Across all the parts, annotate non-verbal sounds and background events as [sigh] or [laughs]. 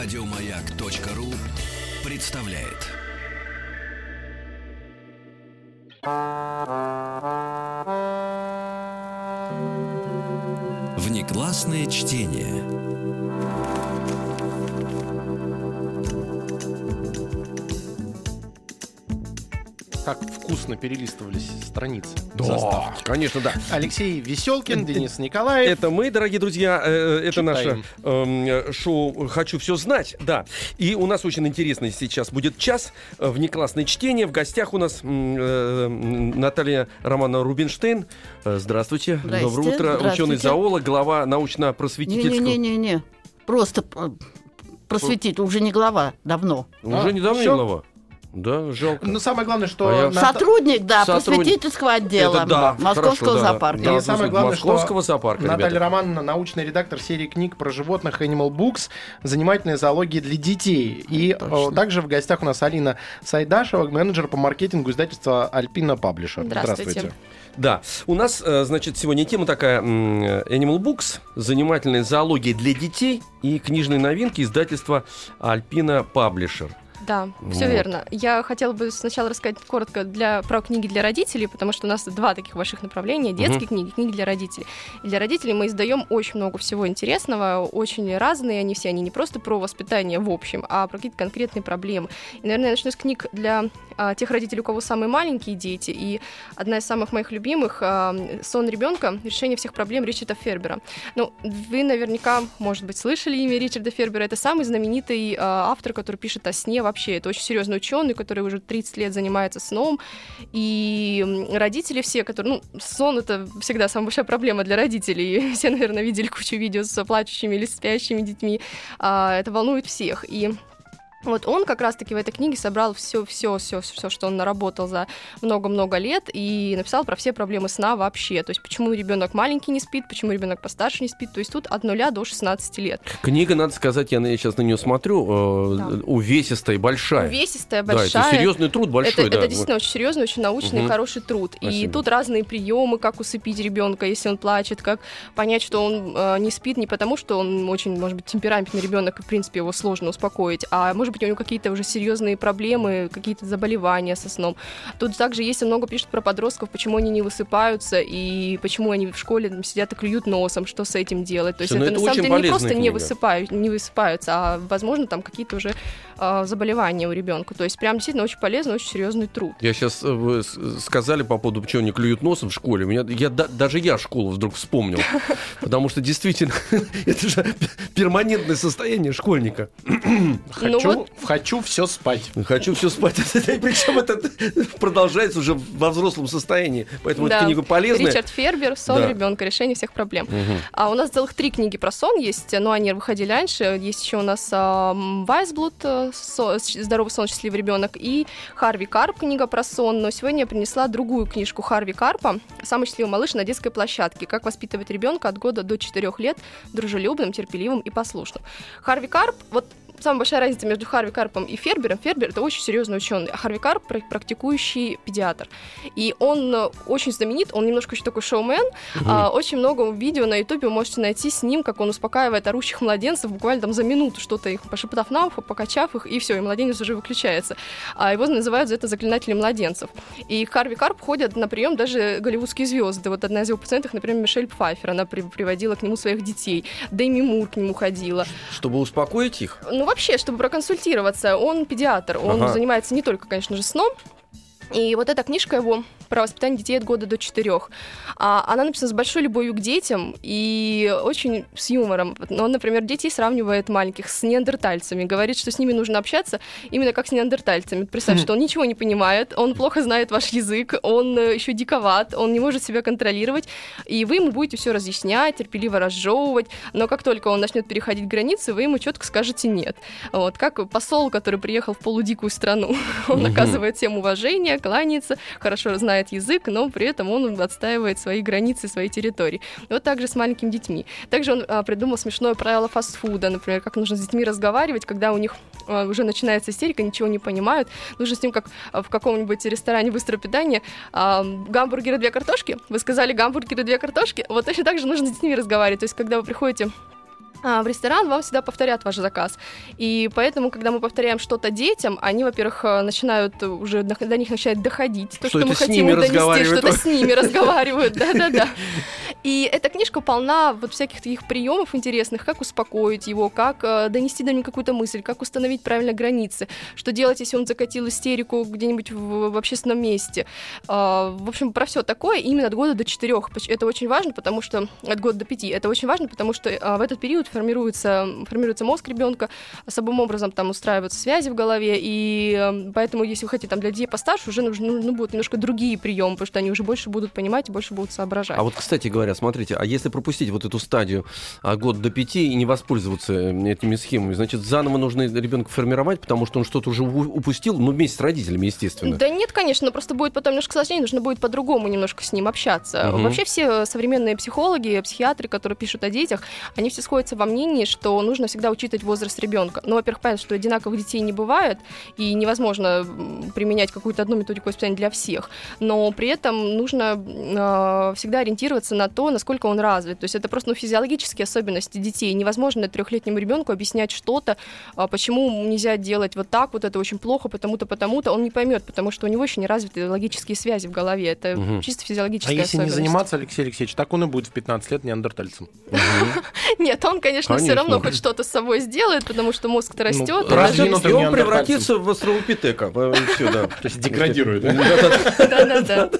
Радиомаяк.ру представляет. Внеклассное чтение. Как вкусно перелистывались страницы. Да, заставки. конечно, да. Алексей Веселкин, Денис Николаев. Это мы, дорогие друзья, э, это Читаем. наше эм, шоу «Хочу все знать», да. И у нас очень интересный сейчас будет час э, внеклассное чтение. В гостях у нас э, Наталья Романовна Рубинштейн. Э, Здравствуйте. Здрасте. Доброе утро. Ученый-зоолог, глава научно-просветительского... Не-не-не-не. Просто э, просветить, уже не глава, давно. Уже А, недавно всё? глава. Да, жалко. Но самое главное, что... А я- Сотрудник, да, Сотрудник. просветительского отдела Это да, Московского хорошо, да. зоопарка. Да, И самое главное, что Московского зоопарка, Наталья ребята. Романовна, научный редактор серии книг про животных Animal Books, занимательная зоология для детей. И Точно. э, также в гостях у нас Алина Сайдашева, менеджер по маркетингу издательства Альпина Паблишер. Здравствуйте. Да, у нас, э, значит, сегодня тема такая Animal Books, занимательная зоология для детей и книжные новинки издательства Альпина Паблишер. Да, все Вот. верно. Я хотела бы сначала рассказать коротко для, про книги для родителей, потому что у нас два таких больших направления: детские книги, книги для родителей. И для родителей мы издаем очень много всего интересного, очень разные они все, они не просто про воспитание в общем, а про какие-то конкретные проблемы. И, наверное, я начну с книг для а, тех родителей, у кого самые маленькие дети. И одна из самых моих любимых а, «Сон ребенка. Решение всех проблем» Ричарда Фербера. Ну, вы наверняка, может быть, слышали имя Ричарда Фербера. Это самый знаменитый а, автор, который пишет о сне вообще. Это очень серьезный ученый, который уже 30 лет занимается сном. И родители все, которые... Ну, сон — это всегда самая большая проблема для родителей. [laughs] Все, наверное, видели кучу видео с плачущими или спящими детьми. А, это волнует всех. И вот он как раз-таки в этой книге собрал все, все, все, все, что он наработал за много-много лет и написал про все проблемы сна вообще. То есть почему ребенок маленький не спит, почему ребенок постарше не спит. То есть тут от нуля до 16 лет. Книга, надо сказать, я сейчас на нее смотрю, э, Да. увесистая, большая. Увесистая, Да, большая. это серьезный труд большой, это, да. это действительно очень серьезный, очень научный, Мгм. хороший труд. И Спасибо. тут разные приемы, как усыпить ребенка, если он плачет, как понять, что он э, не спит не потому, что он очень, может быть, темпераментный ребенок, и в принципе его сложно успокоить, а может быть у него какие-то уже серьезные проблемы, какие-то заболевания со сном. Тут также есть много пишут про подростков, почему они не высыпаются и почему они в школе там, сидят и клюют носом, что с этим делать. То есть Слушай, ну это, это на самом деле не просто не, высыпают, не высыпаются, а возможно там какие-то уже э, заболевания у ребенка. То есть прям действительно очень полезный, очень серьезный труд. Я сейчас вы с- сказали по поводу, почему они клюют носом в школе. Меня, я, да- даже я школу вдруг вспомнил. [laughs] Потому что действительно, [laughs] это же перманентное состояние школьника. [clears throat] Хочу, Хочу все спать. Хочу все спать. [laughs] Причем это продолжается уже во взрослом состоянии. Поэтому эта Да. книга полезная. Ричард Фербер «Сон Да. ребенка. Решение всех проблем». Мгм. А у нас целых три книги про сон есть, но они выходили раньше. Есть еще у нас ам, Вайсблуд э, «Здоровый сон, счастливый ребенок» и Харви Карп книга про сон. Но сегодня я принесла другую книжку Харви Карпа «Самый счастливый малыш на детской площадке. Как воспитывать ребенка от года до 4 лет дружелюбным, терпеливым и послушным». Харви Карп, вот самая большая разница между Харви Карпом и Фербером. Фербер это очень серьезный ученый, а Харви Карп пр- практикующий педиатр. И он э, очень знаменит, он немножко еще такой шоумен. А, очень много видео на Ютубе вы можете найти с ним, как он успокаивает орущих младенцев буквально там за минуту, что-то их пошептав на ухо, покачав их, и все, и младенец уже выключается. А его называют за это заклинателем младенцев. И Харви Карп ходят на прием даже голливудские звезды. Вот одна из его пациентов, например, Мишель Пфайфер, она при- приводила к нему своих детей. Дэми Мур к нему ходила. Чтобы успокоить их. Ну, вообще, чтобы проконсультироваться, он педиатр, он Ага. занимается не только, конечно же, сном. И вот эта книжка его про воспитание детей от года до четырех. А, она написана с большой любовью к детям и очень с юмором. Ну, Он, например, детей сравнивает маленьких с неандертальцами, говорит, что с ними нужно общаться именно как с неандертальцами. Представь, что он ничего не понимает, он плохо знает ваш язык, он э, еще диковат, он не может себя контролировать, и вы ему будете все разъяснять, терпеливо разжевывать, но как только он начнет переходить границы, вы ему четко скажете нет. Вот, как посол, который приехал в полудикую страну, [laughs] он оказывает всем уважение, кланяется, хорошо знает язык, но при этом он отстаивает свои границы, свои территории. Вот также с маленькими детьми. Также он а, придумал смешное правило фастфуда, например, как нужно с детьми разговаривать, когда у них а, уже начинается истерика, ничего не понимают. Нужно с ним, как а, в каком-нибудь ресторане быстрого питания, а, гамбургеры, две картошки. Вы сказали гамбургеры, две картошки. Вот точно так же нужно с детьми разговаривать. То есть, когда вы приходите а, в ресторан, вам всегда повторят ваш заказ. И поэтому, когда мы повторяем что-то детям, они, во-первых, э, начинают уже до, них начинает доходить то, Что что, мы хотим им донести, что-то с ними разговаривают, [laughs] да-да-да. И эта книжка полна вот всяких таких приемов интересных, как успокоить его, как э, донести до него какую-то мысль, как установить правильно границы, что делать, если он закатил истерику где-нибудь в, в общественном месте. А, в общем, про все такое именно от года до четырех. Это очень важно, потому что от года до пяти. Это очень важно, потому что а, в этот период формируется, формируется мозг ребенка, особым образом там устраиваются связи в голове, и э, поэтому, если вы хотите там для детей постарше, уже нужны, нужны будут немножко другие приемы, потому что они уже больше будут понимать и больше будут соображать. А вот, кстати говоря, смотрите, а если пропустить вот эту стадию а, год до пяти и не воспользоваться э, этими схемами, значит, заново нужно ребенка формировать, потому что он что-то уже упустил, ну, вместе с родителями, естественно. Да нет, конечно, но просто будет потом немножко сложнее, нужно будет по-другому немножко с ним общаться. Мгм. Вообще все современные психологи, психиатры, которые пишут о детях, они все сходятся во мнении, что нужно всегда учитывать возраст ребенка. Ну, во-первых, понятно, что одинаковых детей не бывает, и невозможно применять какую-то одну методику воспитания для всех. Но при этом нужно э, всегда ориентироваться на то, насколько он развит. То есть это просто ну, физиологические особенности детей. Невозможно трехлетнему ребенку объяснять что-то, а почему нельзя делать вот так, вот это очень плохо, потому-то, потому-то, он не поймет, потому что у него еще не развиты логические связи в голове. Это Мгм. чисто А физиологическая если не особенность. заниматься, Алексей Алексеевич, так он и будет в 15 лет неандертальцем. [laughs] Нет, он, конечно, все равно хоть что-то с собой сделает, потому что мозг-то растет. Ну, и раздвинутым И он превратится в да. То [laughs] есть деградирует, да? Да-да-да.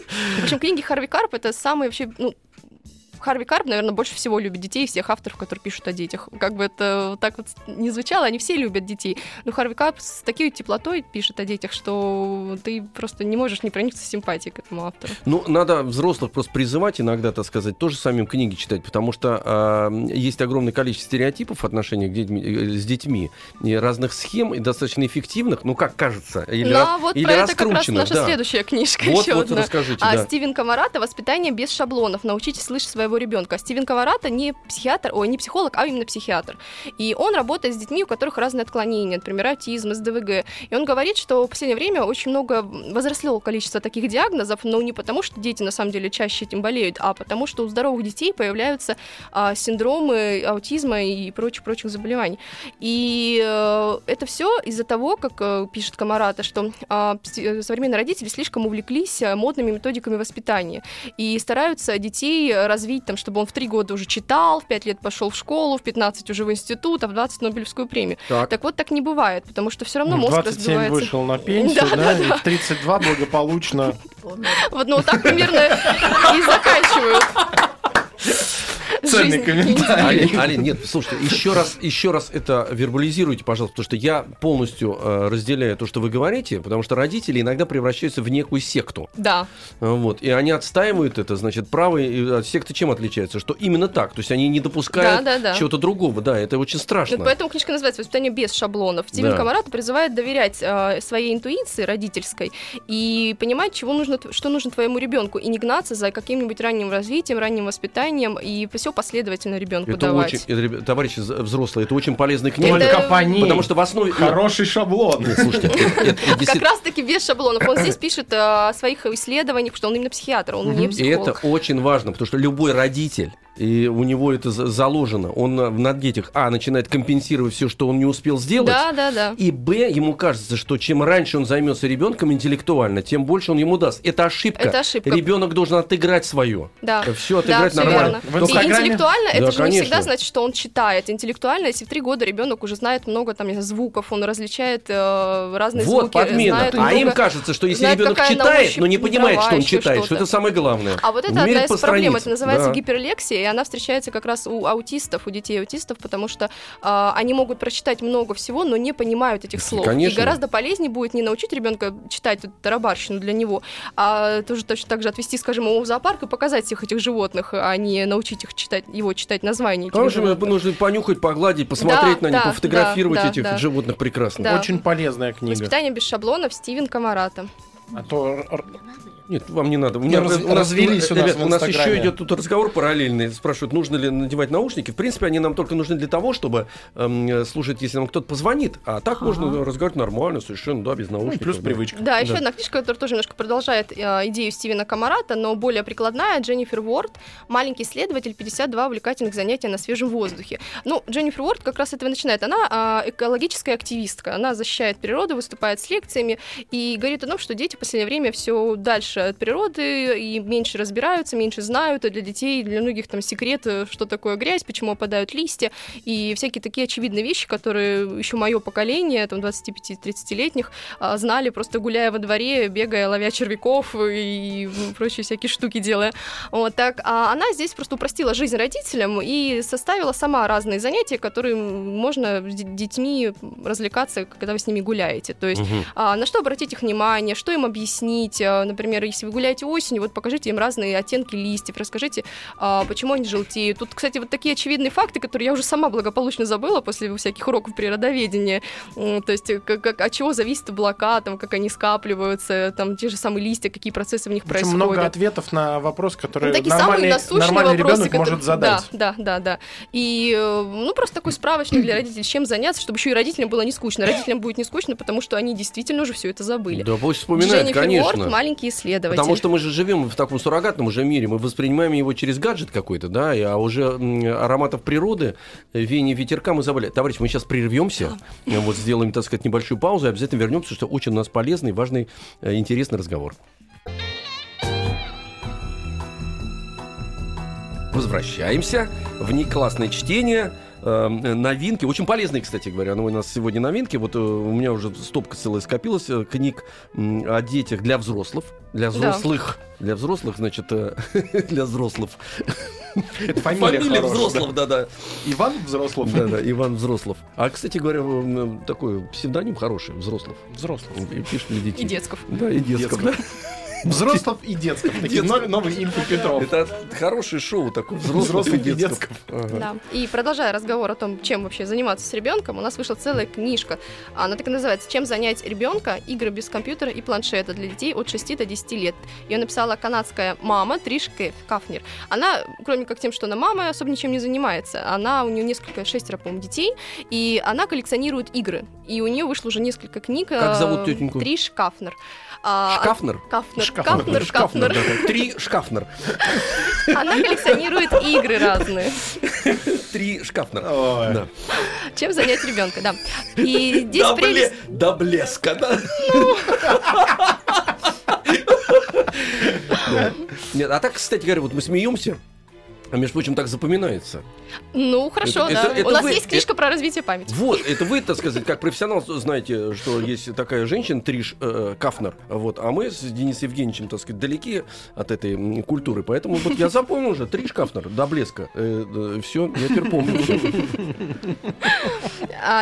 В общем, книги Харви Карп это самые вообще, ну, Харви Карп, наверное, больше всего любит детей из всех авторов, которые пишут о детях. Как бы это так вот не звучало, они все любят детей. Но Харви Карп с такой теплотой пишет о детях, что ты просто не можешь не проникнуться симпатией к этому автору. Ну, надо взрослых просто призывать иногда, так сказать, тоже самим книги читать, потому что а, есть огромное количество стереотипов в детьми- э, с детьми, и разных схем, и достаточно эффективных, ну, как кажется, или, Ну, а вот или про это как раз наша да. следующая книжка Вот, еще вот, одна. расскажите, А да. Стивен Камарата «Воспитание без шаблонов. Научитесь слышать своего ребенка». Стивен Камарата не психиатр, ой, не психолог, а именно психиатр. И он работает с детьми, у которых разные отклонения, например, аутизм, СДВГ. И он говорит, что в последнее время очень много возросло количество таких диагнозов, но не потому, что дети на самом деле чаще этим болеют, а потому, что у здоровых детей появляются а, синдромы аутизма и прочих-прочих заболеваний. И э, это все из-за того, как э, пишет Камарата, что а, пси- современные родители слишком увлеклись э, модными методиками воспитания и стараются детей развить, там, чтобы он в три года уже читал, в пять лет пошел в школу, в 15 уже в институт, а в 20 Нобелевскую премию. Так. Так вот так не бывает, потому что все равно В мозг 27 разбивается. вышел на пенсию, Да, да, да, и в 32 благополучно. Вот, ну, вот так примерно и заканчивают. Ценный комментарий. Алин, нет, слушайте, еще раз, еще раз это вербализируйте, пожалуйста, потому что я полностью э, разделяю то, что вы говорите, потому что родители иногда превращаются в некую секту. Да. Вот, и они отстаивают это, значит, правые и от секты чем отличаются? Что именно так, то есть они не допускают Да, да, да. чего-то другого, да, это очень страшно. Вот поэтому книжка называется «Воспитание без шаблонов». Стивен Да. Камарата призывает доверять э, своей интуиции родительской и понимать, чего нужно, что нужно твоему ребенку, и не гнаться за каким-нибудь ранним развитием, ранним воспитанием, и все последовательно ребенку это давать. очень, это, товарищи взрослые, это очень полезная книга, Только по ней. потому что в основе... Хороший шаблон. Нет, слушайте, это- это- [laughs] это Как раз-таки без шаблонов. Он здесь пишет э, о своих исследованиях, что он именно психиатр, он не И это психолог. очень важно, потому что любой родитель, и у него это за- заложено, он на детях, а, начинает компенсировать все, что он не успел сделать, Да, да, да. и б, ему кажется, что чем раньше он займется ребенком интеллектуально, тем больше он ему даст. Это ошибка. Это ошибка. Ребенок должен отыграть свое. Да. Все отыграть да, нормально. верно. В И Инстаграме- интеллектуально Да, это же не конечно. всегда значит, что он читает. Интеллектуально, если в три года ребенок уже знает много там не звуков, он различает э, разные Вот звуки, подмена. знает А много- им кажется, что если знает, ребенок читает, но не понимает, что он читает, что что-то. это самое главное. А вот это одна из проблем. Это называется Да. гиперлексия, она встречается как раз у аутистов, у детей аутистов, потому что а, они могут прочитать много всего, но не понимают этих слов. Конечно. И гораздо полезнее будет не научить ребенка читать эту тарабарщину для него, а тоже точно так же отвести, скажем, его в зоопарк и показать всех этих животных, а не научить их читать, его читать названия. Конечно, животных. нужно понюхать, погладить, посмотреть Да, на них, да, пофотографировать да, этих да. животных прекрасно. Да. Очень полезная книга. Воспитание без шаблонов Стивен Камарата. А то Нет, вам не надо. У, меня, раз- у нас, развелись у нас ребят, в у нас еще идет тут разговор параллельный. Спрашивают, нужно ли надевать наушники. В принципе, они нам только нужны для того, чтобы эм, слушать, если нам кто-то позвонит. А так можно разговаривать нормально, совершенно, да, без ну, наушников. плюс да. привычка. Да, еще Да. одна книжка, которая тоже немножко продолжает э, идею Стивена Камарата, но более прикладная. Дженнифер Уорд «Маленький исследователь. 52 увлекательных занятия на свежем воздухе». Ну, Дженнифер Уорд как раз этого начинает. Она э, экологическая активистка. Она защищает природу, выступает с лекциями и говорит о том, что дети в последнее время все дальше от природы и меньше разбираются, меньше знают. И для детей, для многих там секрет, э, что такое грязь, почему опадают листья и всякие такие очевидные вещи, которые еще мое поколение, там 25-30-летних, а, знали, просто гуляя во дворе, бегая, ловя червяков и прочие всякие штуки делая. Вот так. А она здесь просто упростила жизнь родителям и составила сама разные занятия, которые можно с детьми развлекаться, когда вы с ними гуляете. То есть а, на что обратить их внимание, что им объяснить. А, Например, если вы гуляете осенью, вот покажите им разные оттенки листьев, расскажите, а, почему они желтеют. Тут, кстати, вот такие очевидные факты, которые я уже сама благополучно забыла после всяких уроков природоведения. То есть, как, как- от чего зависит облака, там, как они скапливаются, там, те же самые листья, какие процессы в них В общем, много происходят. ответов на вопрос, который Ну, такие самые нормальный, насущные нормальный вопросы, ребенок которые- может задать. Да, да, да, да. И, э, ну, просто такой справочник для [clears throat] родителей, чем заняться, чтобы еще и родителям было не скучно. Родителям будет не скучно, потому что они действительно уже все это забыли. Да, пусть вспоминают, Дженнифер конечно. Уорд, маленький исследователь. Потому что мы же живем в таком суррогатном уже мире, мы воспринимаем его через гаджет какой-то, да, а уже ароматов природы, веяния ветерка мы забыли. Товарищ, мы сейчас прервемся, вот сделаем, так сказать, небольшую паузу и обязательно вернемся, что очень у нас полезный, важный, э, интересный разговор. Возвращаемся в неклассное чтение. Э, Новинки, очень полезные, кстати говоря. Ну, у нас сегодня новинки. Вот э, у меня уже стопка целая скопилась э, книг о детях для взрослых. Для взрослых. Для взрослых, значит, э, [laughs] для взрослых. Это фамилия, хорошая, взрослых, да-да. да. Иван Взрослов. Да-да, Иван Взрослов. А, кстати говоря, такой псевдоним хороший, Взрослов. Взрослов. И пишет для детей. И детсков. Да, и детсков. да. Взрослов и детсков. Такие новый, новый Ильфа Петров. Это хорошее шоу такое, взрослых и и детсков. Да. И продолжая разговор о том, чем вообще заниматься с ребенком, у нас вышла целая книжка. Она так и называется «Чем занять ребенка. Игры без компьютера и планшета для детей от 6 до 10 лет». Ее написала канадская мама Триш Кафнер. Она, кроме как тем, что она мама, особо ничем не занимается. Она, у нее несколько, шестеро, по-моему, детей, и она коллекционирует игры. И у нее вышло уже несколько книг. Как э, зовут тетеньку? Триш Кафнер. А, Шкафнер? Кафнер. Шкафнер. Кафнер, Шкафнер. Три шкафнер. Она коллекционирует игры разные. Три шкафнер. Да. Чем занять ребенка, да. И здесь До, прелесть... бле- до блеска, да? Да. Нет, а так, кстати говоря, вот мы смеемся, а между прочим, так запоминается. Ну, хорошо, Это- да. это- это У нас вы- есть книжка про развитие памяти. Вот, это вы, так сказать, как профессионал знаете, что есть такая женщина, Триш э, Кафнер, вот, а мы с Денисом Евгеньевичем, так сказать, далеки от этой культуры, поэтому вот я запомнил уже, Триш Кафнер, до блеска, все, я теперь помню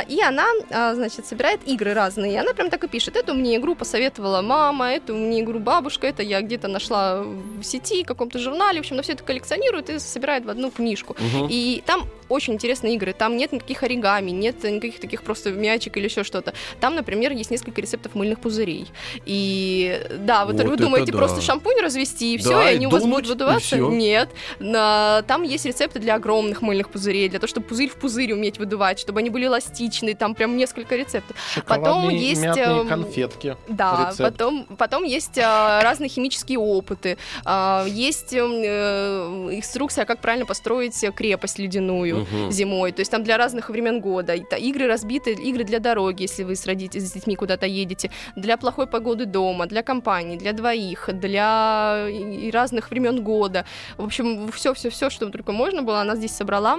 и она, а, значит, собирает игры разные. И она прям так и пишет. Эту мне игру посоветовала мама, эту мне игру бабушка, это я где-то нашла в сети, в каком-то журнале. В общем, она все это коллекционирует и собирает в одну книжку. Мгм. И там очень интересные игры. Там нет никаких оригами, нет никаких таких просто мячик или еще что-то. Там, например, есть несколько рецептов мыльных пузырей. И да, вот, Вот вы думаете да. просто шампунь развести и все, и и они у вас будут выдуваться? Нет. Там есть рецепты для огромных мыльных пузырей, для того, чтобы пузырь в пузырь уметь выдувать, чтобы они были эластичные. Там прям несколько рецептов. Потом Шоколадные есть, мятные эм, конфетки. Да, Рецепт. потом, потом есть а, разные химические опыты, а, есть эм, э, инструкция, как правильно построить крепость ледяную Мгм. зимой. То есть там для разных времен года. Игры разбиты, игры для дороги, если вы с, родите- с детьми куда-то едете, для плохой погоды дома, для компании, для двоих, для разных времен года. В общем, все-все-все, что только можно было, она здесь собрала.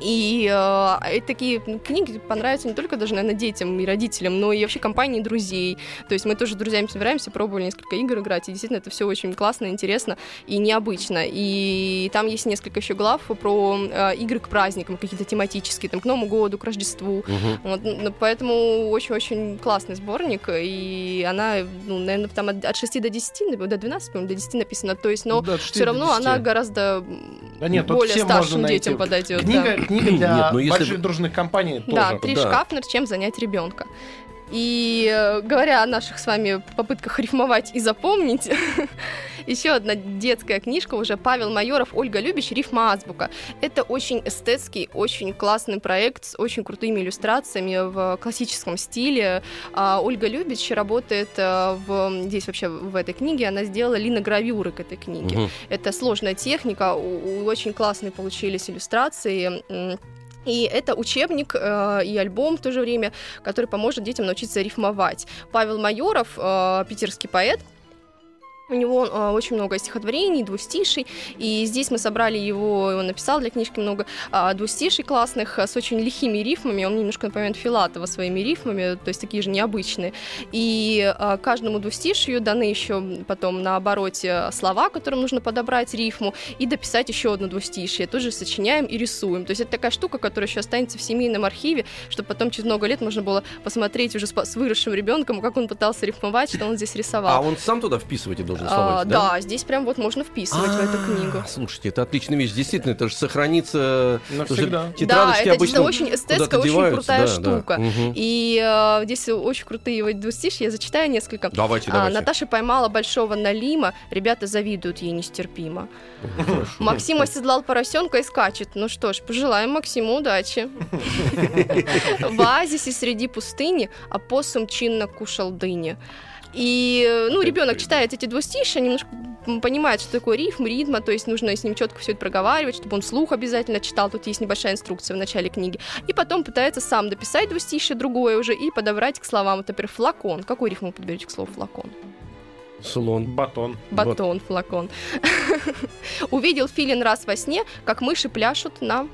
И э, такие книги понравятся не только даже, наверное, детям и родителям, но и вообще компании друзей. То есть мы тоже с друзьями собираемся, пробовали несколько игр играть, и действительно это все очень классно, интересно и необычно. И там есть несколько еще глав про э, игры к праздникам, какие-то тематические, там, к Новому году, к Рождеству. Мгм. Вот, ну, поэтому очень-очень классный сборник, и она, ну, наверное, там от, от 6 до 10, до 12, по-моему, до 10 написано, то есть, но Да, от 6 все равно 10. она гораздо Да нет, более старшим детям подойдет. Книга, книга для Нет, ну если больших дружных компаний Да, тоже. Триш Да. Кафнер, чем занять ребенка. И э, говоря о наших с вами попытках рифмовать и запомнить, [laughs] еще одна детская книжка уже Павел Майоров, Ольга Любич, рифма азбука. Это очень эстетский, очень классный проект с очень крутыми иллюстрациями в классическом стиле. А Ольга Любич работает э, в, здесь вообще в этой книге, она сделала линогравюры к этой книге. Мгм. Это сложная техника, очень классные получились иллюстрации. И это учебник э, и альбом в то же время, который поможет детям научиться рифмовать. Павел Майоров, э, питерский поэт, у него э, очень много стихотворений, двустиший, и здесь мы собрали его, он написал для книжки много э, двустиший классных э, с очень лихими рифмами, он немножко напоминает Филатова своими рифмами, то есть такие же необычные. И э, каждому двустишию даны еще потом на обороте слова, которым нужно подобрать рифму, и дописать еще одно двустишие. Тоже сочиняем и рисуем. То есть это такая штука, которая еще останется в семейном архиве, чтобы потом через много лет можно было посмотреть уже с, с выросшим ребенком, как он пытался рифмовать, что он здесь рисовал. А он сам туда вписывать и А, слова эти, да? да, здесь прям вот можно вписывать в эту А, книгу. Слушайте, это отличная вещь. Действительно, это же сохранится... Навсегда. Да, это обычно действительно очень эстетская, очень крутая штука. И э, здесь очень крутые вот двустишья, я зачитаю несколько. Давайте, А, давайте. Наташа поймала большого налима, ребята завидуют ей нестерпимо. Максим оседлал поросенка и скачет. Ну что ж, пожелаем Максиму удачи. [laughs] В оазисе среди пустыни опоссум чинно кушал дыни. И, э, ну, ребенок читает эти двустишия, немножко понимает, что такое рифм, ритма, то есть нужно с ним четко все это проговаривать, чтобы он слух обязательно читал. Тут есть небольшая инструкция в начале книги. И потом пытается сам дописать двустишие другое уже и подобрать к словам. Вот, например, флакон. Какую рифму подберете к слову флакон? Слон. Батон. Батон, флакон. [laughs] Увидел филин раз во сне, как мыши пляшут на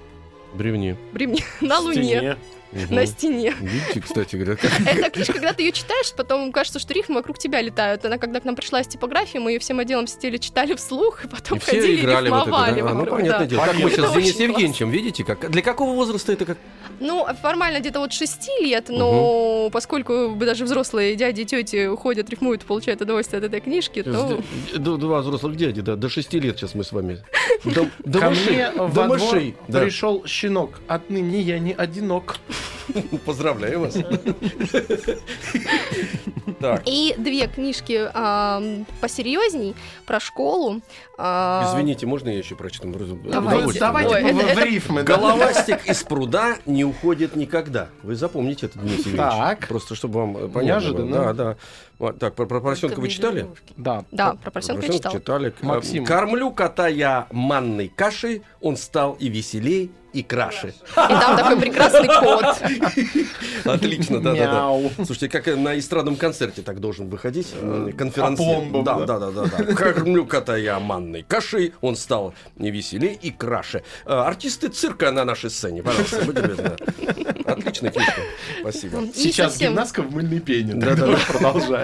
Бревне. бремне, [laughs] на луне, Мгм. на стене. Видите, кстати говоря. Эта книжка, когда ты ее читаешь, потом кажется, что рифмы вокруг тебя летают. Она, когда к нам пришла из типографии, мы ее всем отделом сидели, читали вслух, и потом И все ходили играли вот это, рифмовали да? А, ну, понятное да. дело. Как мы сейчас с Это Денисом Евгеньевичем, видите, как... Для какого возраста это как... Ну, формально где-то вот 6 лет, но поскольку даже взрослые дяди и тети уходят, рифмуют, получают удовольствие от этой книжки, то... Д- Два взрослых дяди, да, до шести лет сейчас мы с вами. До, до Ко мышей, мне до во двор мышей. Да. пришел щенок. Отныне я не одинок. [laughs] Поздравляю вас. И две книжки ам, посерьезней про школу. А, извините, можно я еще прочту? Давайте. В- рифмы. Головастик из пруда не уходит никогда. Вы запомните это, Денис Евгеньевич. Так. Просто чтобы вам э, понятно Неожиданно. было. Да, да. Вот, так, про, про поросенка вы читали? Да. Да, про поросенка я читала. читали. Максим. Кормлю кота я манной кашей, он стал и веселей, и краше. И там такой прекрасный кот. [laughs] Отлично, да, да, да. Слушайте, как на эстрадном концерте так должен выходить э, конференция. Апломбом, Да, да? да, да, да. Кормлю кота я манной кашей, он стал не веселей и краше. Э, Артисты цирка на нашей сцене, пожалуйста, будьте любезны. [laughs] Отличная книжка. Спасибо. И Сейчас гимнастка в мыльной пене. Да, да, продолжай.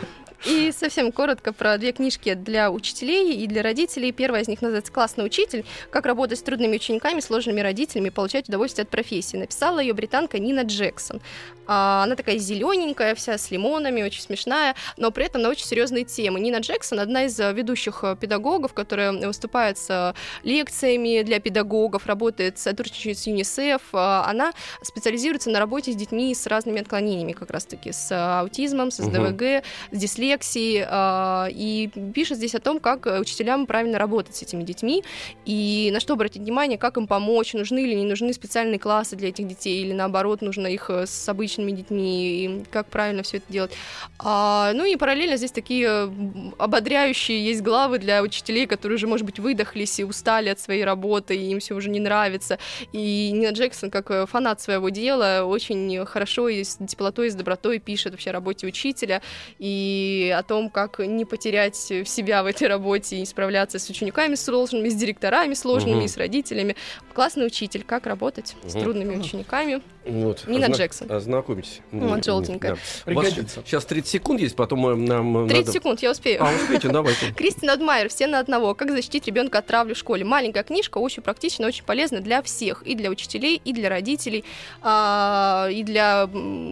И совсем коротко про две книжки для учителей и для родителей. Первая из них называется «Классный учитель. Как работать с трудными учениками, сложными родителями и получать удовольствие от профессии». Написала ее британка Нина Джексон. А, Она такая зелененькая, вся с лимонами, очень смешная, но при этом на очень серьезные темы. Нина Джексон одна из э, ведущих э, педагогов, которая выступает с э, лекциями для педагогов, работает, сотрудничает с ЮНИСЕФ. А, Она специализируется на работе с детьми с разными отклонениями, как раз-таки с аутизмом, с. СДВГ, с дислексией, э, и пишет здесь о том, как э, учителям правильно работать с этими детьми, и на что обратить внимание, как им помочь, нужны или не нужны специальные классы для этих детей, или наоборот, нужно их э, с обычными детьми, и как правильно все это делать. А, ну и параллельно здесь такие м, ободряющие есть главы для учителей, которые уже, может быть, выдохлись и устали от своей работы, и им все уже не нравится. И Нина Джексон, как э, фанат своего дела, очень хорошо и с теплотой, и с добротой пишет вообще о работе учителя и о том, как не потерять себя в этой работе и справляться с учениками сложными, с директорами сложными, и с родителями. Классный учитель, как работать с Мгм. трудными учениками. Вот. Нина Озна- Джексон. Ознакомьтесь. Вот, желтенькая. Вас Пригодится. Сейчас 30 секунд есть, потом э, нам 30 надо... секунд, я успею. А, успейте, [laughs] давайте. Кристин Адмайер, все на одного. Как защитить ребенка от травли в школе? Маленькая книжка, очень практичная, очень полезна для всех. И для учителей, и для родителей, а, и для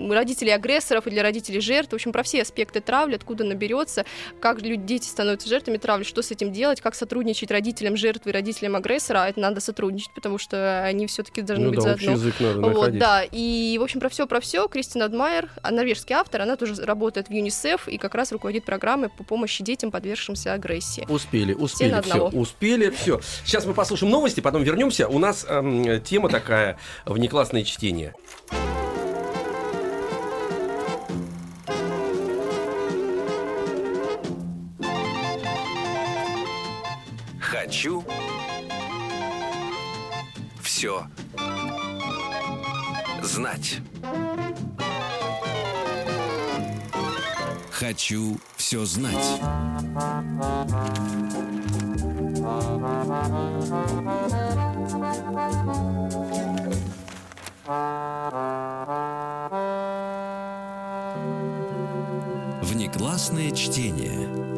родителей агрессоров, и для родителей жертв. В общем, про все аспекты травли, откуда откуда она берется, как люди, дети становятся жертвами травли, что с этим делать, как сотрудничать родителям жертвы и родителям агрессора, а это надо сотрудничать, потому что они все-таки должны Ну быть да, общий заодно. язык надо Вот, находить. да, и, в общем, про все, про все. Кристина Адмайер, норвежский автор, она тоже работает в ЮНИСЕФ и как раз руководит программой по помощи детям, подвергшимся агрессии. Успели, успели, все, успели, все. Сейчас мы послушаем новости, потом вернемся. У нас эм, тема такая внеклассное чтение. Хочу все знать. Хочу все знать. Внеклассное чтение.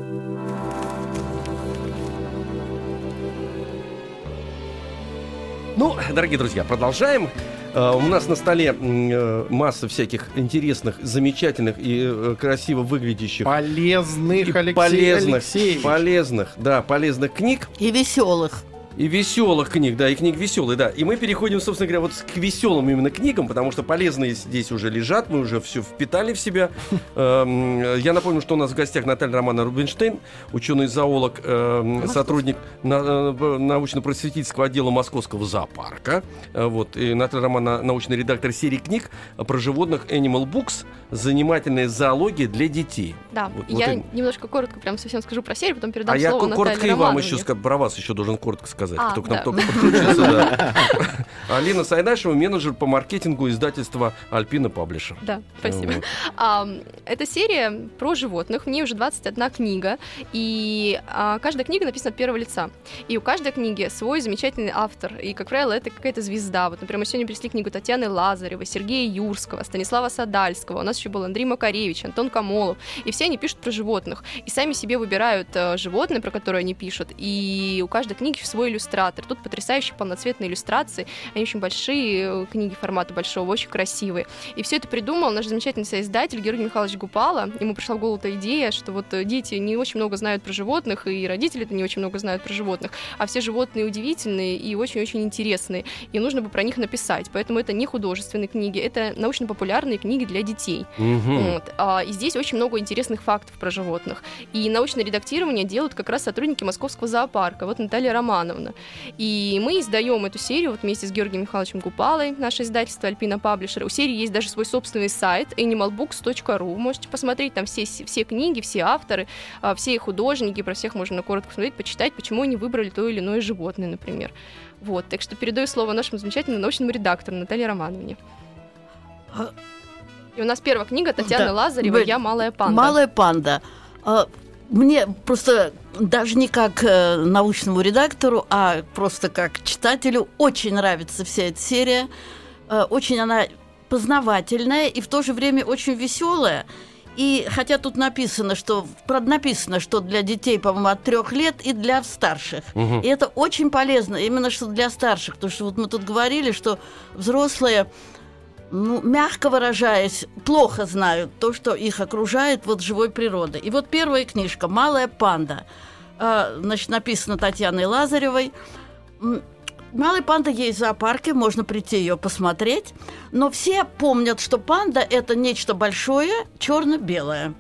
Ну, дорогие друзья, продолжаем. Э, У нас на столе э, масса всяких интересных, замечательных и э, красиво выглядящих Полезных, и Алексей полезных, Алексеевич. полезных, да, полезных книг И веселых. И веселых книг, да, и книг веселых, да. И мы переходим, собственно говоря, вот к веселым именно книгам, потому что полезные здесь уже лежат, мы уже все впитали в себя. [laughs] Эм, Я напомню, что у нас в гостях Наталья Романа Рубинштейн, ученый-зоолог, эм, сотрудник на- э, научно-просветительского отдела Московского зоопарка. Э, Вот, и Наталья Романа научный редактор серии книг про животных Animal Books, занимательная зоология для детей. Да, Вот- вот я именно. немножко коротко прям совсем скажу про серию, потом передам А я слово ко- коротко Наталье и вам Романовне. еще про вас еще должен коротко сказать, А, кто к нам да. только подключился. да. [laughs] Алина Сайдашева, менеджер по маркетингу издательства Альпина Паблишер. Да, спасибо. Вот. А, это серия про животных, в ней уже 21 книга, и а, каждая книга написана от первого лица. И у каждой книги свой замечательный автор, и, как правило, это какая-то звезда. Вот, например, мы сегодня принесли книгу Татьяны Лазаревой, Сергея Юрского, Станислава Садальского, у нас еще был Андрей Макаревич, Антон Камолов, и все они пишут про животных, и сами себе выбирают э, животные, про которые они пишут, и у каждой книги свой иллюстратор. Тут потрясающие полноцветные иллюстрации, они очень большие, э, книги формата большого, очень красивые. И все это придумал наш замечательный соиздатель Георгий Михайлович Гупала. Ему пришла в голову эта идея, что вот э, дети не очень много знают про животных, и родители-то не очень много знают про животных, а все животные удивительные и очень-очень интересные, и нужно бы про них написать. Поэтому это не художественные книги, это научно-популярные книги для детей. Мгм. Вот. А, и здесь очень много интересных фактов про животных. И научное редактирование делают как раз сотрудники Московского зоопарка. Вот Наталья Романовна. И мы издаем эту серию вот вместе с Георгием Михайловичем Купалой, наше издательство Альпина Паблишер. У серии есть даже свой собственный сайт animalbooks.ru. Можете посмотреть там все, все книги, все авторы, а, все художники, про всех можно коротко посмотреть, почитать, почему они выбрали то или иное животное, например. Вот, так что передаю слово нашему замечательному научному редактору Наталье Романовне. А- И у нас первая книга Татьяны Да. Лазаревой «Я малая панда». Малая панда. Мне просто даже не как э, научному редактору, а просто как читателю очень нравится вся эта серия. Э, Очень она познавательная и в то же время очень веселая. И хотя тут написано, что написано, что для детей, по-моему, от трех лет и для старших. Мгм. И это очень полезно, именно что для старших, потому что вот мы тут говорили, что взрослые, ну, мягко выражаясь, плохо знают то, что их окружает вот живой природой. И вот первая книжка «Малая панда», а, значит, написана Татьяной Лазаревой. Малая панда есть в зоопарке, можно прийти ее посмотреть. Но все помнят, что панда это нечто большое, черно-белое.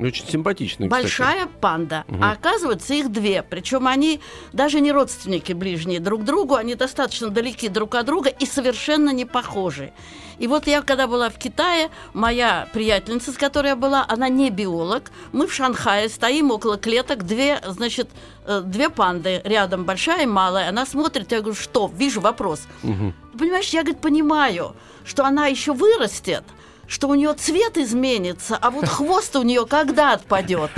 Очень симпатичный, кстати. Большая панда. Мгм. А оказывается, их две. Причем они даже не родственники ближние друг другу, они достаточно далеки друг от друга и совершенно не похожи. И вот я, когда была в Китае, моя приятельница, с которой я была, она не биолог. Мы в Шанхае стоим около клеток, две, значит, э, две панды рядом, большая и малая. Она смотрит, я говорю, что? Вижу вопрос. Мгм. Понимаешь, я, говорит, понимаю, что она еще вырастет, что у нее цвет изменится, а вот хвост у нее когда отпадет?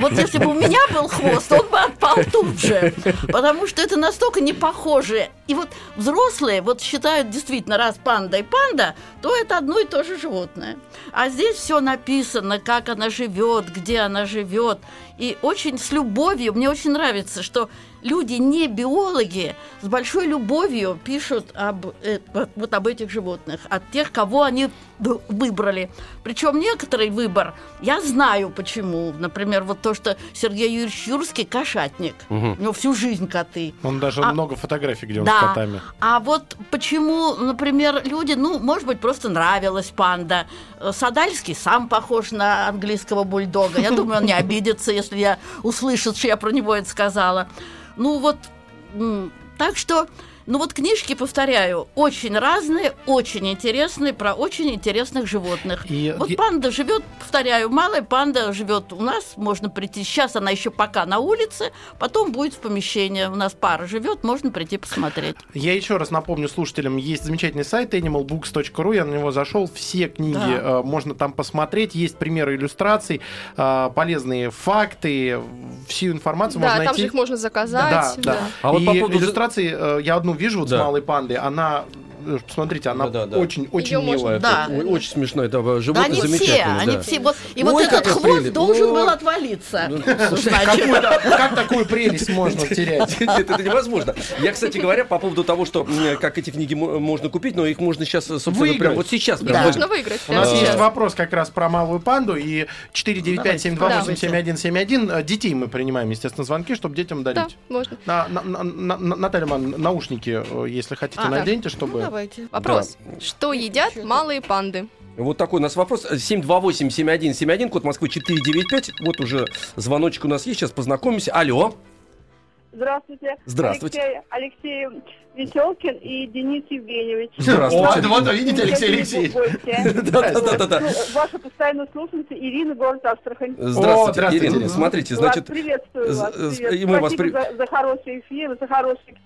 Вот если бы у меня был хвост, он бы отпал тут же, потому что это настолько не похоже. И вот взрослые вот считают действительно, раз панда и панда, то это одно и то же животное. А здесь все написано, как она живет, где она живет. И очень с любовью, мне очень нравится, что люди не биологи с большой любовью пишут об, э, вот- об этих животных, от тех, кого они выбрали. Причем некоторый выбор я знаю почему. Например, вот то, что Сергей Юрьевич Юрский кошатник. Мгм. У него всю жизнь коты. Он даже А- много фотографий, где он Да. с котами. А вот почему, например, люди, ну, может быть, просто нравилась панда. Э, Садальский сам похож на английского бульдога. Я думаю, он не [laughs] обидится, если я услышит, что я про него это сказала. Ну вот, так что, ну вот книжки, повторяю, очень разные, очень интересные, про очень интересных животных. И Вот е- панда живет, повторяю, малая панда живет у нас, можно прийти. Сейчас она еще пока на улице, потом будет в помещении. У нас пара живет, можно прийти посмотреть. Я еще раз напомню слушателям, есть замечательный сайт animalbooks.ru, я на него зашел, все книги Да. э, можно там посмотреть, есть примеры иллюстраций, э, полезные факты, всю информацию Да, можно там найти. же их можно заказать. Да, да. А вот и по поводу- иллюстрации, э, я одну вижу вот Да. с малой пандой, она, э, посмотрите, она Да, да, да. очень-очень Её можно- милая. Да. Ой, Очень смешно, это э, Да животное они все, замечательное. они да. все. Вот, и Ой, вот этот хвост прелесть. должен был отвалиться. Ну, [laughs] Как такую прелесть можно терять? [laughs] Это невозможно. Я, кстати говоря, по поводу того, что как эти книги мо- можно купить, но их можно сейчас, собственно, Выиграть. прямо вот сейчас. Прям Да. можно выиграть. У нас Да. есть вопрос как раз про малую панду и 495-728-7171. Э, Детей мы принимаем, естественно, звонки, чтобы детям Да, дарить. можно. На- на- Наталья Ивановна, наушники, э, если хотите, А, наденьте, Ну, чтобы... давайте. Вопрос. Что едят малые панды? Вот такой у нас вопрос. 728-7171, код Москвы 495. Вот уже звоночек у нас есть, сейчас познакомимся. Алло. Здравствуйте. Здравствуйте. Алексей, Алексей Веселкин и Денис Евгеньевич. Здравствуйте. Вот, вот, видите, Алексей Алексеевич. Да-да-да-да. Ну, Ваша постоянная слушательница Ирина, город Астрахань. О, Здравствуйте, Ирина. Смотрите, значит, приветствую вас. и мы вас за хороший эфир, за хороший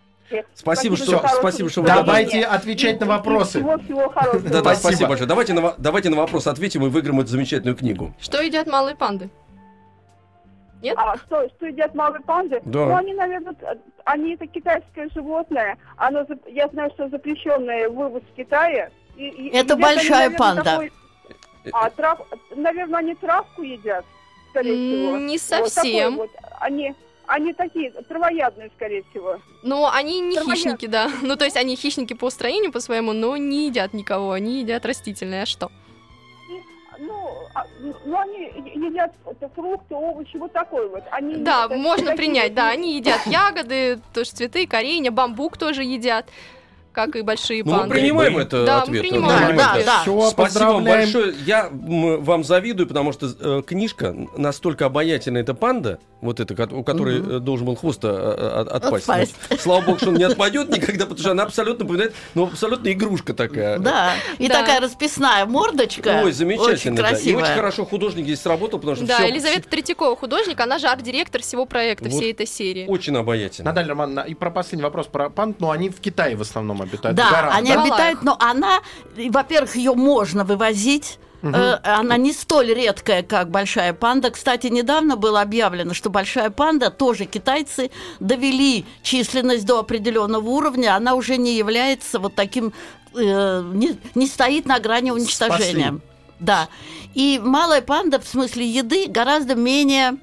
Спасибо, за что- спасибо, что вы. Давайте отвечать на И- вопросы. Всего-всего хорошего. да-да, вам. спасибо большое. Давайте на, давайте на вопрос ответим и выиграем эту замечательную книгу. Что едят малые панды? Нет? А что, что едят малые панды? Да. Ну, они, наверное, они это китайское животное. Оно, я знаю, что запрещенное вывоз в Китае. И- и Это едят они, большая наверное, панда. такой- А, трав... наверное, они травку едят, скорее всего. не Вот такой совсем. вот. Они, они такие травоядные, скорее всего. Но они не Травоядные. хищники, да. [laughs] Ну, то есть они хищники по строению, по своему, но не едят никого. Они едят растительное. А что? Ну, а, ну, они едят фрукты, овощи, вот такой вот. Они Да, можно принять, да. Они едят ягоды, тоже цветы, коренья, бамбук тоже едят, как и большие Ну, мы принимаем это Да, мы ответ. принимаем Да, этот да, ответ. да. Все, Спасибо большое. Я вам завидую, потому что э, книжка настолько обаятельная, эта панда, вот эта, у которой э, должен был хвост э, э, от- отпасть. Отпасть. Ну, Слава богу, что он не отпадет никогда, потому что она абсолютно напоминает, ну, абсолютно игрушка такая. Да, и Да. такая расписная мордочка. Ой, Очень замечательно. да. И красивая. очень хорошо художник здесь сработал, потому что Да, всё- Елизавета Третьякова, художник, она же арт-директор всего проекта, Вот. всей этой серии. очень обаятельно. Наталья Романовна, и про последний вопрос про панд, но они в Китае в основном обитают. в Да, горах, они да? обитают, но она, во-первых, ее можно вывозить. Э, Она не столь редкая, как большая панда. Кстати, недавно было объявлено, что большая панда тоже китайцы довели численность до определенного уровня. Она уже не является вот таким, э, не, не стоит на грани уничтожения. Спасли. Да. И малая панда в смысле еды гораздо менее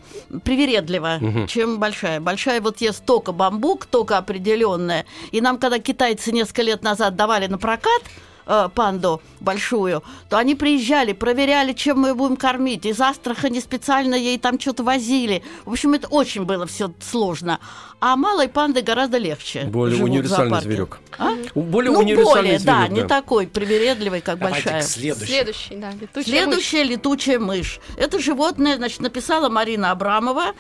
привередлива, Мгм. чем большая. Большая вот ест только бамбук, только определенное. И нам, когда китайцы несколько лет назад давали на прокат э, панду большую, то они приезжали, проверяли, чем мы ее будем кормить. Из Астрахани специально ей там что-то возили. В общем, это очень было все сложно. А малой панды гораздо легче. Более универсальный зверек. А? Более Ну, универсальный более, да, зверек, не такой привередливый, как Давайте большая. к следующему. Следующий, да, летучая мышь. Следующая летучая мышь. Это животное, значит, написала Марина Абрамова.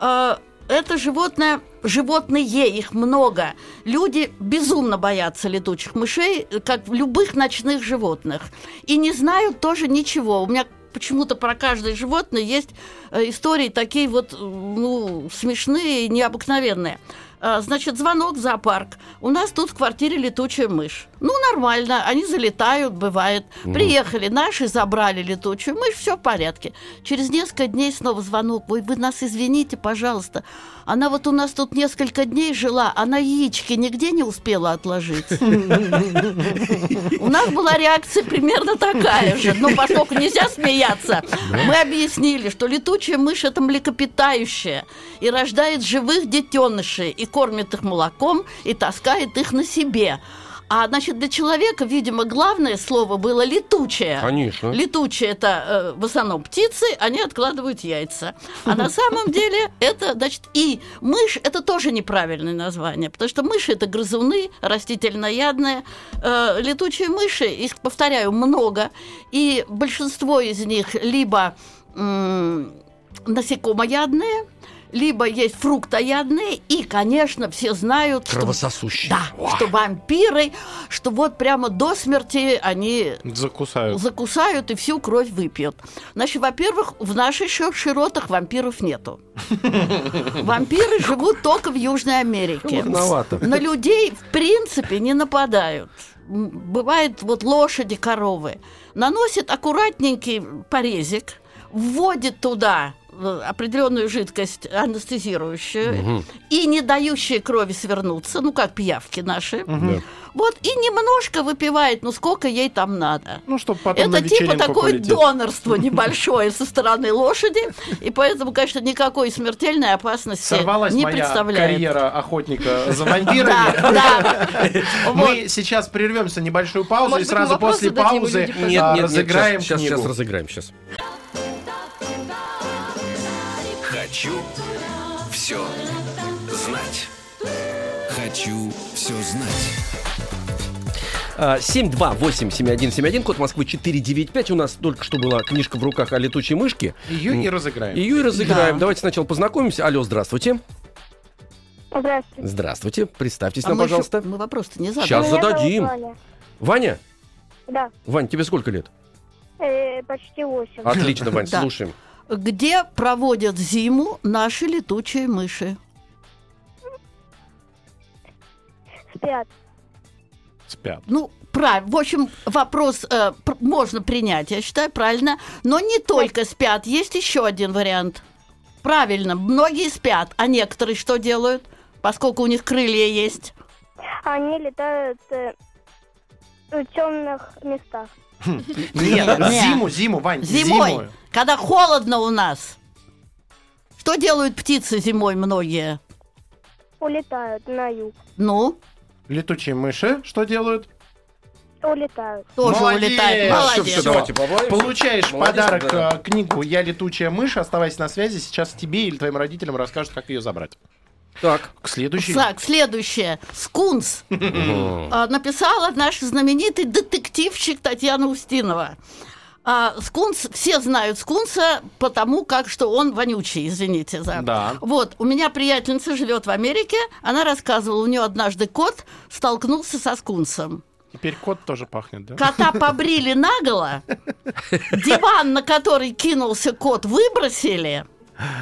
Э, Это животное, животные, их много. Люди безумно боятся летучих мышей, как любых ночных животных. И не знают тоже ничего. У меня почему-то про каждое животное есть э, истории такие вот, ну, смешные и необыкновенные. А, Значит, звонок в зоопарк. У нас тут в квартире летучая мышь. Ну, нормально, они залетают, бывает. Приехали наши, забрали летучую мышь, все в порядке. Через несколько дней снова звонок. Ой, вы нас извините, пожалуйста. Она вот у нас тут несколько дней жила, она яички нигде не успела отложить. У нас была реакция примерно такая же. Но поскольку нельзя смеяться, мы объяснили, что летучая мышь это млекопитающая и рождает живых детенышей, и кормит их молоком, и таскает их на себе. А значит, для человека, видимо, главное слово было летучее. Конечно. Летучие это э, в основном птицы, они откладывают яйца. А на [laughs] самом деле это, значит, и мышь это тоже неправильное название, потому что мыши это грызуны, растительноядные. Э, летучие мыши, их, повторяю, много, и большинство из них либо насекомоядные, либо есть фруктоядные, и, конечно, все знают, что Кровососущие. да, что вампиры, что вот прямо до смерти они Закусают. закусают и всю кровь выпьют. Значит, во-первых, в наших ши- широтах вампиров нету. [laughs] Вампиры живут только в Южной Америке. На людей, в принципе, не нападают. Бывает вот лошади, коровы. Наносит аккуратненький порезик, вводит туда определенную жидкость анестезирующую и не дающую крови свернуться, ну как пиявки наши. Вот и немножко выпивает, ну сколько ей там надо. Ну, чтобы потом на Это типа такое полететь. донорство [laughs] небольшое со стороны лошади, и поэтому, конечно, никакой смертельной опасности Сорвалась не моя представляет. карьера охотника за [laughs] вампирами. [laughs] Мы сейчас прервемся небольшую паузу и сразу после паузы а, разыграем сейчас, сейчас, книгу. сейчас разыграем, сейчас. Хочу все знать. Хочу все знать. А, 728-7171, код Москвы 495. У нас только что была книжка в руках о летучей мышке. Ее и разыграем. Ее и разыграем. Да. Давайте сначала познакомимся. Алло, здравствуйте. Здравствуйте. Здравствуйте. Представьтесь А нам, мы еще- пожалуйста. мы вопрос-то не задали. Сейчас Меня зовут зададим. Ваня. Ваня? Да, Вань, тебе сколько лет? э, почти восемь. Отлично, Вань, [laughs] слушаем. Где проводят зиму наши летучие мыши? Спят. Спят. Ну, правильно. В общем, вопрос э, пр- можно принять, я считаю, правильно. Но не только спят. Есть еще один вариант. Правильно, многие спят, а некоторые что делают? Поскольку у них крылья есть. Они летают э, в темных местах. Нет, зиму, зиму, Вань, Зимой, когда холодно у нас. Что делают птицы зимой многие? Улетают на юг. Ну, Летучие мыши что делают? Улетают. тоже Молодец. Всё, Молодец. всё, давайте. Получаешь Молодец, подарок да. э, книгу «Я летучая мышь». Оставайся на связи. Сейчас тебе или твоим родителям расскажут, как ее забрать. Так. К следующей. Так, следующее. Скунс. А, Написала наш знаменитый детективчик Татьяна Устинова. А, Скунс, все знают Скунса, потому как, что он вонючий, извините за... Да. Вот, у меня приятельница живет в Америке, она рассказывала, у нее однажды кот столкнулся со Скунсом. Теперь кот тоже пахнет, да? Кота побрили наголо, [laughs] диван, на который кинулся кот, выбросили,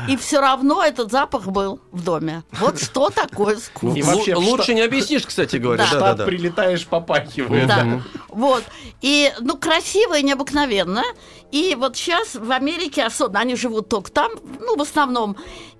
и все равно этот запах был в доме. Вот что такое [laughs] скунс. И вообще, лучше не объяснишь, кстати говоря. Да. Да, да, да. прилетаешь, попахивает. Да, вот. И, ну, красиво и необыкновенно. И вот сейчас в Америке особенно, они живут только там, ну, в основном,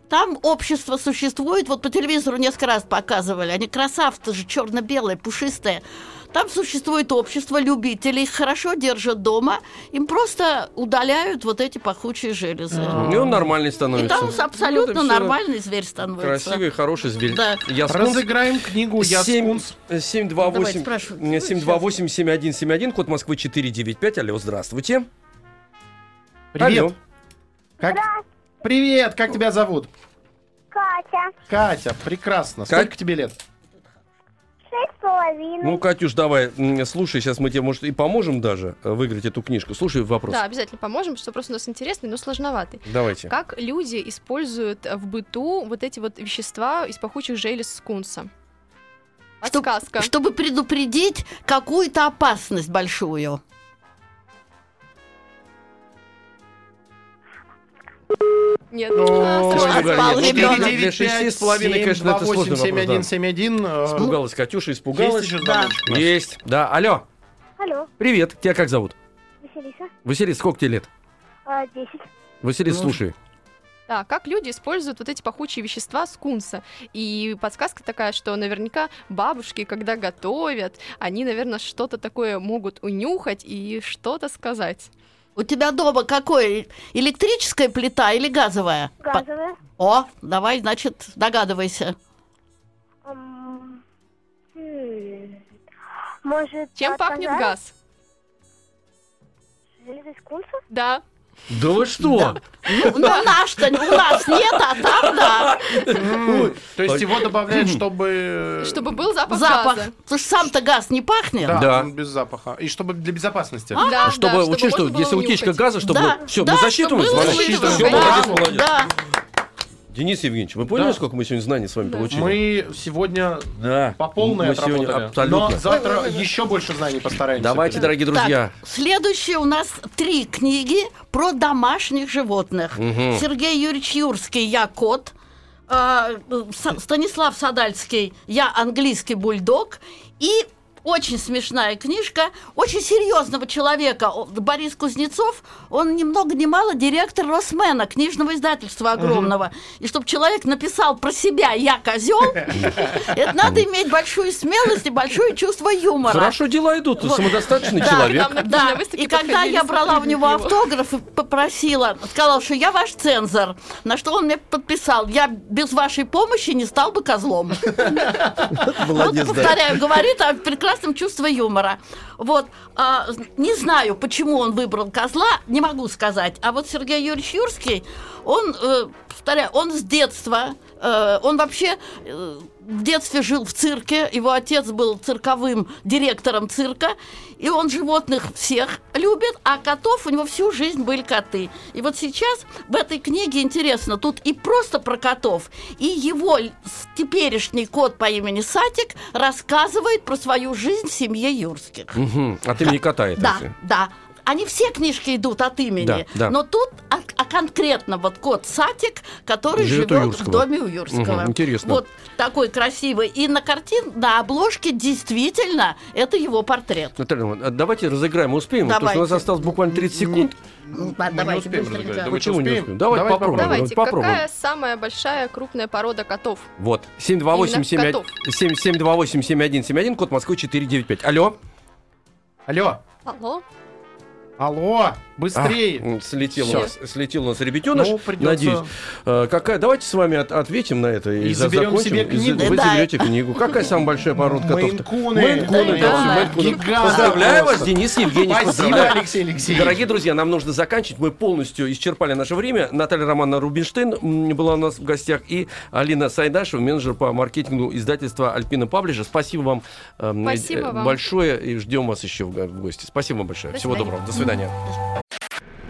там общество существует, вот по телевизору несколько раз показывали, они красавцы же, черно-белые, пушистые. Там существует общество любителей, их хорошо держат дома, им просто удаляют вот эти пахучие железы. И он нормальный И становится. там абсолютно Вот и всё. нормальный зверь становится. Красивый, хороший зверь. Да. Я скунс. Разыграем книгу «Я Семь- скунс». э, 728 Давайте, спрашивайте. э, 728-7171, код Москвы 495. Алло, здравствуйте. Привет. Алло. Как... Привет, как тебя зовут? Катя. Катя, прекрасно. Кать- Сколько тебе лет? Шесть с половиной. Ну, Катюш, давай, слушай, сейчас мы тебе, может, и поможем даже э, выиграть эту книжку. Слушай вопрос. Да, обязательно поможем, что вопрос у нас интересный, но сложноватый. Давайте. Как люди используют в быту вот эти вот вещества из пахучих желез скунса? Подсказка. чтобы предупредить какую-то опасность большую. Ребенок. Для- Для шести с половиной, конечно, это сложный вопрос. да. 7171. э, Испугалась, Катюша, испугалась. Есть. Да, алло. Алло, Привет. Тебя как зовут? Василиса, Василий, сколько тебе лет? а, 10. Василий, Ну, слушай. Да, как люди используют вот эти пахучие вещества скунса. И подсказка такая, что наверняка бабушки, когда готовят, они, наверное, что-то такое могут унюхать и что-то сказать. У тебя дома какое? Электрическая плита или газовая? По- Газовая. О, давай, значит, догадывайся. М, м, Может, Чем от пахнет газ? Из кунса? Да. Да вы что? Ну, ну, наш-то у нас нет, а там да. То есть его добавляют, чтобы... Чтобы был запах, Запах. газа. Потому что сам-то газ не пахнет. Да, Да. он без запаха. И чтобы для безопасности. Да, да, Чтобы, учесть, что если утечка газа, чтобы... Да, Все, да, мы засчитываем. Всё, Да, молодец. Денис Евгеньевич, вы поняли, Да. сколько мы сегодня знаний с вами получили? Мы сегодня Да. по полной Мы сегодня абсолютно. Но завтра еще больше знаний постараемся. Давайте, дорогие друзья. Так, следующие у нас три книги про домашних животных. Мгм. Сергей Юрьевич Юрский «Я кот», а, Са- Станислав Садальский «Я английский бульдог» и очень смешная книжка очень серьезного человека. Борис Кузнецов, он ни много ни мало директор Росмена, книжного издательства огромного. И чтобы человек написал про себя «Я козел», [laughs] это надо иметь большую смелость и большое чувство юмора. Хорошо дела идут, Вот. достаточный Да, человек. Да, и когда я брала у него автограф и попросила, сказала, что я ваш цензор, на что он мне подписал, я без вашей помощи не стал бы козлом. [laughs] Вот, повторяю, говорит о прекрасном чувстве юмора. Вот, а, не знаю, почему он выбрал козла, не могу сказать. А вот Сергей Юрьевич Юрский, он, э, повторяю, он с детства, э, он вообще э, в детстве жил в цирке, его отец был цирковым директором цирка, и он животных всех любит, а котов у него всю жизнь были коты. И вот сейчас в этой книге интересно, тут и просто про котов, и его теперешний кот по имени Сатик рассказывает про свою жизнь в семье Юрских. Мгм. От имени кота это. Да, всё. да. Они все книжки идут от имени, Да, да. но тут а, а конкретно вот кот Сатик, который Живет в доме у Юрского. Мгм, интересно. Вот такой красивый. И на картин, на обложке действительно это его портрет. Наталья а давайте разыграем, успеем, потому что у нас Давайте. осталось буквально 30 секунд. Ну, Мы не давайте успеем быстренько. разыграть. Давайте Почему не успеем? успеем? Давайте попробуем. Давайте, попробуем. какая самая большая крупная порода котов? Вот, 728 котов. 728-7171, код Москвы 495. Алло? Алло, Алло? Алло, быстрее. А, слетел, у нас, слетел у нас ребятеныш, Ну, придется- надеюсь. Э, какая, давайте с вами от- ответим на это и, И за- заберем закончим. себе И книгу. Вы Да. заберете книгу. Какая самая большая порода котов? Мейн-куны. Мейн-куны, Да, Поздравляю вас. Денис Евгеньевич. Спасибо, поздравляю. Алексей Алексеевич. Дорогие друзья, нам нужно заканчивать. Мы полностью исчерпали наше время. Наталья Романовна Рубинштейн была у нас в гостях и Алина Сайдашева, менеджер по маркетингу издательства Альпина Паблиша. Спасибо вам эм, Спасибо вам. большое и ждем вас еще в го- в гости. Спасибо вам большое. До Всего свидания. доброго. До свидания.